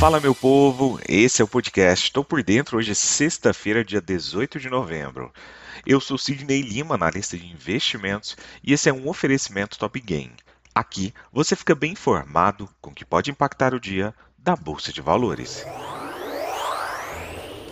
Fala meu povo, esse é o podcast Estou por Dentro, hoje é sexta-feira, dia 18 de novembro. Eu sou Sidney Lima, analista de investimentos, e esse é um oferecimento Top Game. Aqui você fica bem informado com o que pode impactar o dia da Bolsa de Valores.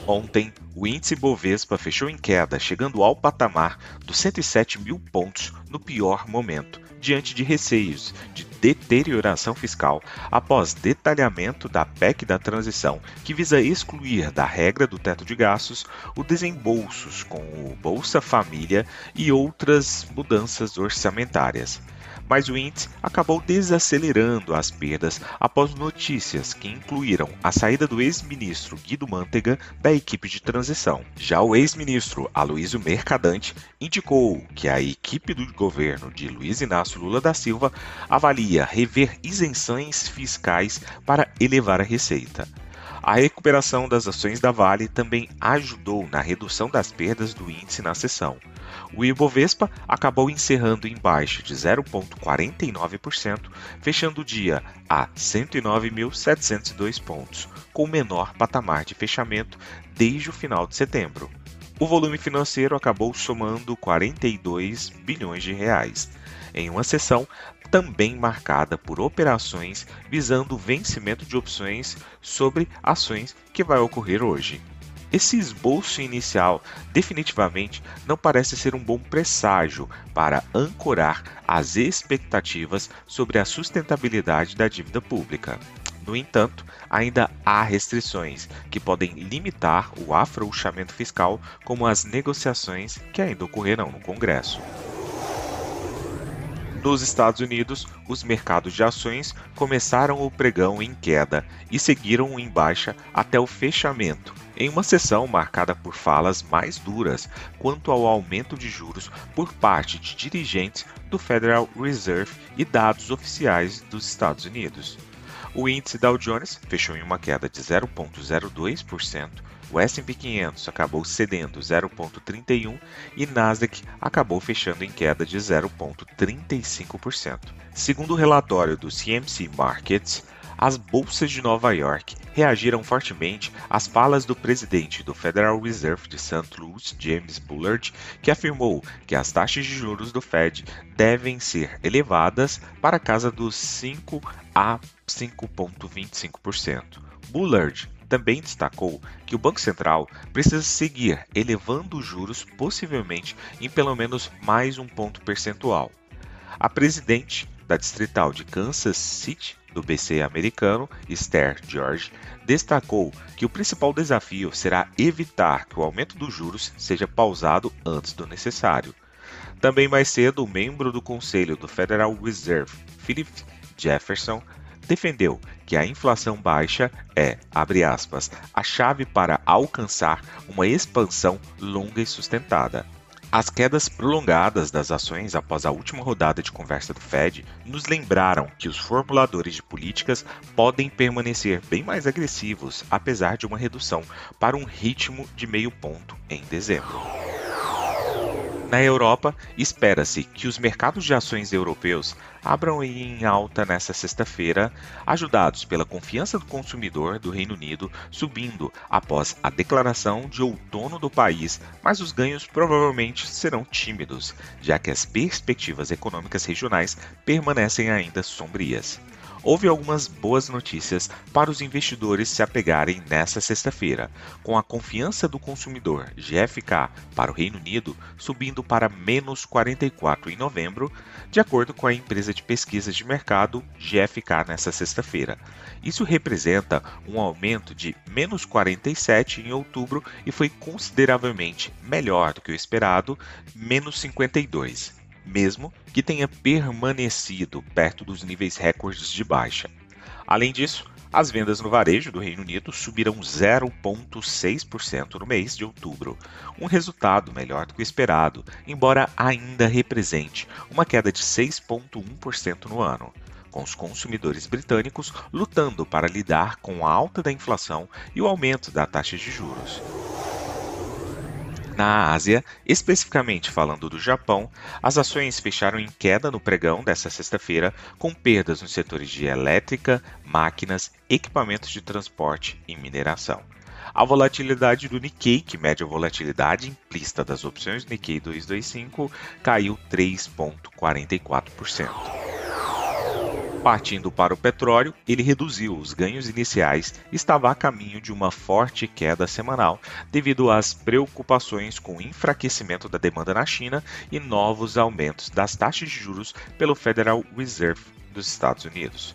Ontem, o índice Bovespa fechou em queda, chegando ao patamar dos 107 mil pontos no pior momento, diante de receios de deterioração fiscal após detalhamento da PEC da transição, que visa excluir da regra do teto de gastos o desembolsos com o Bolsa Família e outras mudanças orçamentárias mas o índice acabou desacelerando as perdas após notícias que incluíram a saída do ex-ministro Guido Mantega da equipe de transição. Já o ex-ministro Aloysio Mercadante indicou que a equipe do governo de Luiz Inácio Lula da Silva avalia rever isenções fiscais para elevar a receita. A recuperação das ações da Vale também ajudou na redução das perdas do índice na sessão. O Ibovespa acabou encerrando em baixa de 0,49%, fechando o dia a 109.702 pontos, com o menor patamar de fechamento desde o final de setembro. O volume financeiro acabou somando 42 bilhões de reais, em uma sessão também marcada por operações visando o vencimento de opções sobre ações que vai ocorrer hoje. Esse esboço inicial definitivamente não parece ser um bom presságio para ancorar as expectativas sobre a sustentabilidade da dívida pública. No entanto, ainda há restrições que podem limitar o afrouxamento fiscal, como as negociações que ainda ocorrerão no Congresso. Nos Estados Unidos, os mercados de ações começaram o pregão em queda e seguiram em baixa até o fechamento, em uma sessão marcada por falas mais duras quanto ao aumento de juros por parte de dirigentes do Federal Reserve e dados oficiais dos Estados Unidos. O índice Dow Jones fechou em uma queda de 0,02%, o S&P 500 acabou cedendo 0,31 e Nasdaq acabou fechando em queda de 0,35%. Segundo o relatório do CMC Markets, as bolsas de Nova York reagiram fortemente às falas do presidente do Federal Reserve de St. Louis, James Bullard, que afirmou que as taxas de juros do Fed devem ser elevadas para casa dos 5 a 5,25%. Bullard também destacou que o Banco Central precisa seguir elevando os juros, possivelmente em pelo menos mais um ponto percentual. A presidente da Distrital de Kansas City, do BC americano, Esther George, destacou que o principal desafio será evitar que o aumento dos juros seja pausado antes do necessário. Também mais cedo, o membro do Conselho do Federal Reserve, Philip Jefferson, defendeu que a inflação baixa é, abre aspas, a chave para alcançar uma expansão longa e sustentada. As quedas prolongadas das ações após a última rodada de conversa do Fed nos lembraram que os formuladores de políticas podem permanecer bem mais agressivos, apesar de uma redução para um ritmo de meio ponto em dezembro. Na Europa, espera-se que os mercados de ações europeus abram em alta nesta sexta-feira, ajudados pela confiança do consumidor do Reino Unido subindo após a declaração de outono do país, mas os ganhos provavelmente serão tímidos, já que as perspectivas econômicas regionais permanecem ainda sombrias houve algumas boas notícias para os investidores se apegarem nesta sexta-feira, com a confiança do consumidor GFK para o Reino Unido subindo para menos 44 em novembro, de acordo com a empresa de pesquisas de mercado GFK nesta sexta-feira. Isso representa um aumento de menos 47 em outubro e foi consideravelmente melhor do que o esperado, menos 52 mesmo que tenha permanecido perto dos níveis recordes de baixa. Além disso, as vendas no varejo do Reino Unido subiram 0,6% no mês de outubro, um resultado melhor do que o esperado, embora ainda represente uma queda de 6,1% no ano, com os consumidores britânicos lutando para lidar com a alta da inflação e o aumento da taxa de juros. Na Ásia, especificamente falando do Japão, as ações fecharam em queda no pregão desta sexta-feira, com perdas nos setores de elétrica, máquinas, equipamentos de transporte e mineração. A volatilidade do Nikkei, que mede a volatilidade implícita das opções Nikkei 225, caiu 3,44%. Partindo para o petróleo, ele reduziu os ganhos iniciais e estava a caminho de uma forte queda semanal devido às preocupações com o enfraquecimento da demanda na China e novos aumentos das taxas de juros pelo Federal Reserve dos Estados Unidos.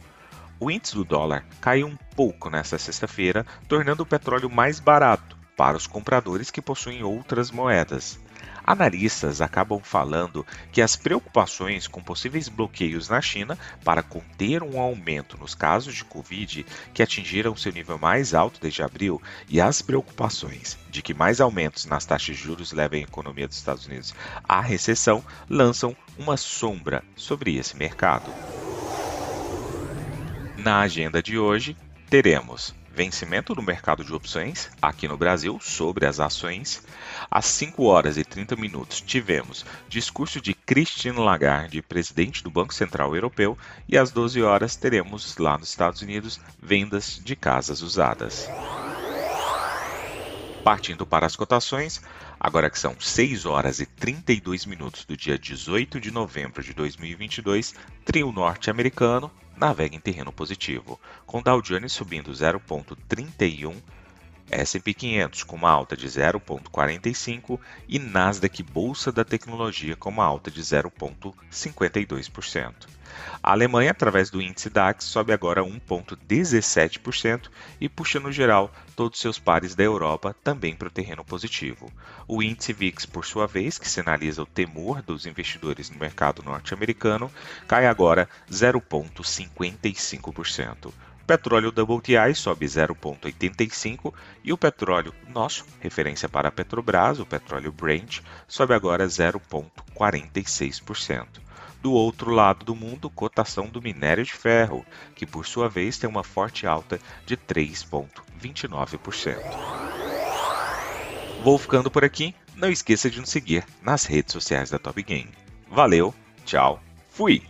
O índice do dólar caiu um pouco nesta sexta-feira, tornando o petróleo mais barato para os compradores que possuem outras moedas. Analistas acabam falando que as preocupações com possíveis bloqueios na China para conter um aumento nos casos de Covid que atingiram seu nível mais alto desde abril e as preocupações de que mais aumentos nas taxas de juros levem a economia dos Estados Unidos à recessão lançam uma sombra sobre esse mercado. Na agenda de hoje, teremos vencimento no mercado de opções aqui no Brasil sobre as ações. Às 5 horas e 30 minutos tivemos discurso de Christine Lagarde, presidente do Banco Central Europeu, e às 12 horas teremos lá nos Estados Unidos vendas de casas usadas. Partindo para as cotações, agora que são 6 horas e 32 minutos do dia 18 de novembro de 2022, trio norte-americano navega em terreno positivo, com Dow Jones subindo 0,31, S&P 500 com uma alta de 0,45 e Nasdaq Bolsa da Tecnologia com uma alta de 0,52%. A Alemanha, através do índice DAX, sobe agora 1,17% e puxa no geral todos seus pares da Europa também para o terreno positivo. O índice VIX, por sua vez, que sinaliza o temor dos investidores no mercado norte-americano, cai agora 0,55%. Petróleo WTI sobe 0,85 e o petróleo nosso, referência para a Petrobras, o petróleo Brent, sobe agora 0,46%. Do outro lado do mundo, cotação do minério de ferro, que por sua vez tem uma forte alta de 3,29%. Vou ficando por aqui. Não esqueça de nos seguir nas redes sociais da Top Game. Valeu, tchau, fui!